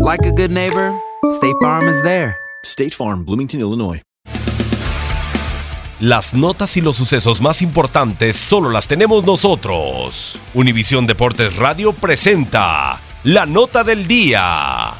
like a good neighbor, State Farm is there. State Farm, Bloomington, Illinois. Las notas y los sucesos más importantes solo las tenemos nosotros. Univisión Deportes Radio presenta la nota del día.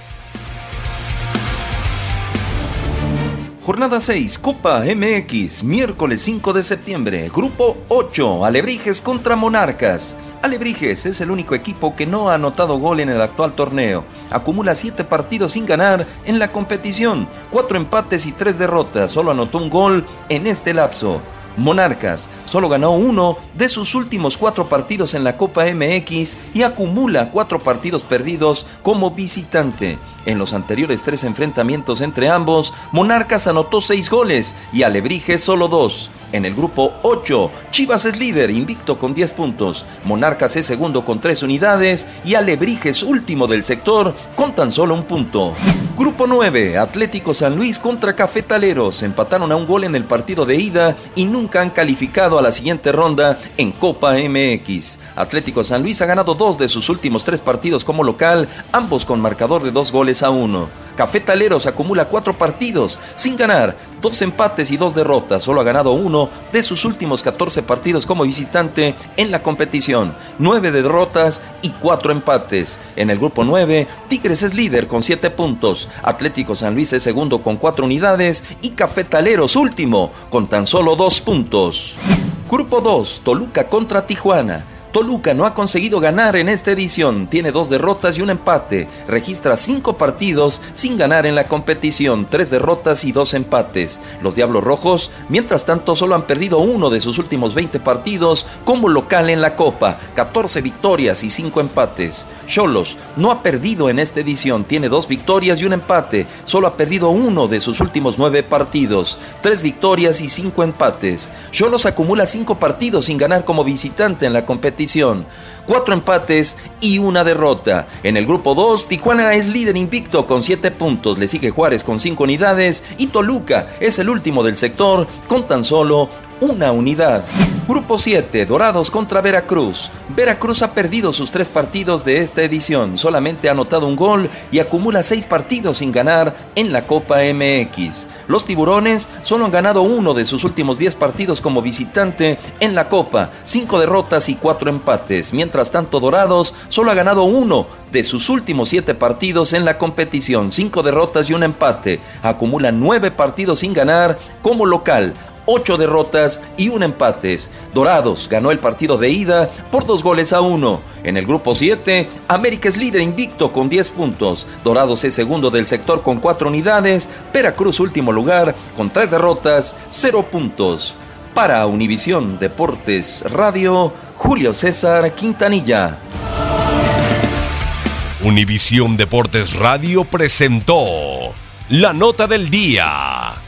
Jornada 6, Copa MX, miércoles 5 de septiembre, Grupo 8, Alebrijes contra Monarcas. Alebrijes es el único equipo que no ha anotado gol en el actual torneo. Acumula 7 partidos sin ganar en la competición, 4 empates y 3 derrotas. Solo anotó un gol en este lapso. Monarcas solo ganó uno de sus últimos cuatro partidos en la Copa MX y acumula cuatro partidos perdidos como visitante. En los anteriores tres enfrentamientos entre ambos, Monarcas anotó seis goles y Alebrije solo dos. En el grupo 8, Chivas es líder, invicto con 10 puntos. Monarcas es segundo con 3 unidades y Alebrijes último del sector con tan solo un punto. Grupo 9, Atlético San Luis contra Cafetaleros. Empataron a un gol en el partido de ida y nunca han calificado a la siguiente ronda en Copa MX. Atlético San Luis ha ganado dos de sus últimos tres partidos como local, ambos con marcador de dos goles a uno. Cafetaleros acumula cuatro partidos sin ganar, dos empates y dos derrotas. Solo ha ganado uno de sus últimos 14 partidos como visitante en la competición. Nueve derrotas y cuatro empates. En el grupo 9, Tigres es líder con siete puntos. Atlético San Luis es segundo con cuatro unidades y Cafetaleros último con tan solo dos puntos. Grupo 2, Toluca contra Tijuana. Toluca no ha conseguido ganar en esta edición, tiene dos derrotas y un empate, registra cinco partidos sin ganar en la competición, tres derrotas y dos empates. Los Diablos Rojos, mientras tanto, solo han perdido uno de sus últimos 20 partidos como local en la Copa, 14 victorias y cinco empates. Cholos no ha perdido en esta edición, tiene dos victorias y un empate, solo ha perdido uno de sus últimos nueve partidos, tres victorias y cinco empates. Cholos acumula cinco partidos sin ganar como visitante en la competición cuatro empates y una derrota. En el grupo 2, Tijuana es líder invicto con 7 puntos, le sigue Juárez con 5 unidades y Toluca es el último del sector con tan solo una unidad. Grupo 7, Dorados contra Veracruz. Veracruz ha perdido sus tres partidos de esta edición, solamente ha anotado un gol y acumula seis partidos sin ganar en la Copa MX. Los tiburones solo han ganado uno de sus últimos 10 partidos como visitante en la Copa, cinco derrotas y cuatro empates. Mientras tanto, Dorados solo ha ganado uno de sus últimos siete partidos en la competición, cinco derrotas y un empate. Acumula nueve partidos sin ganar como local ocho derrotas y un empate. Dorados ganó el partido de ida por dos goles a uno. En el grupo 7, América es líder invicto con 10 puntos, Dorados es segundo del sector con 4 unidades, Veracruz último lugar con 3 derrotas, 0 puntos. Para Univisión Deportes Radio, Julio César Quintanilla. Univisión Deportes Radio presentó la nota del día.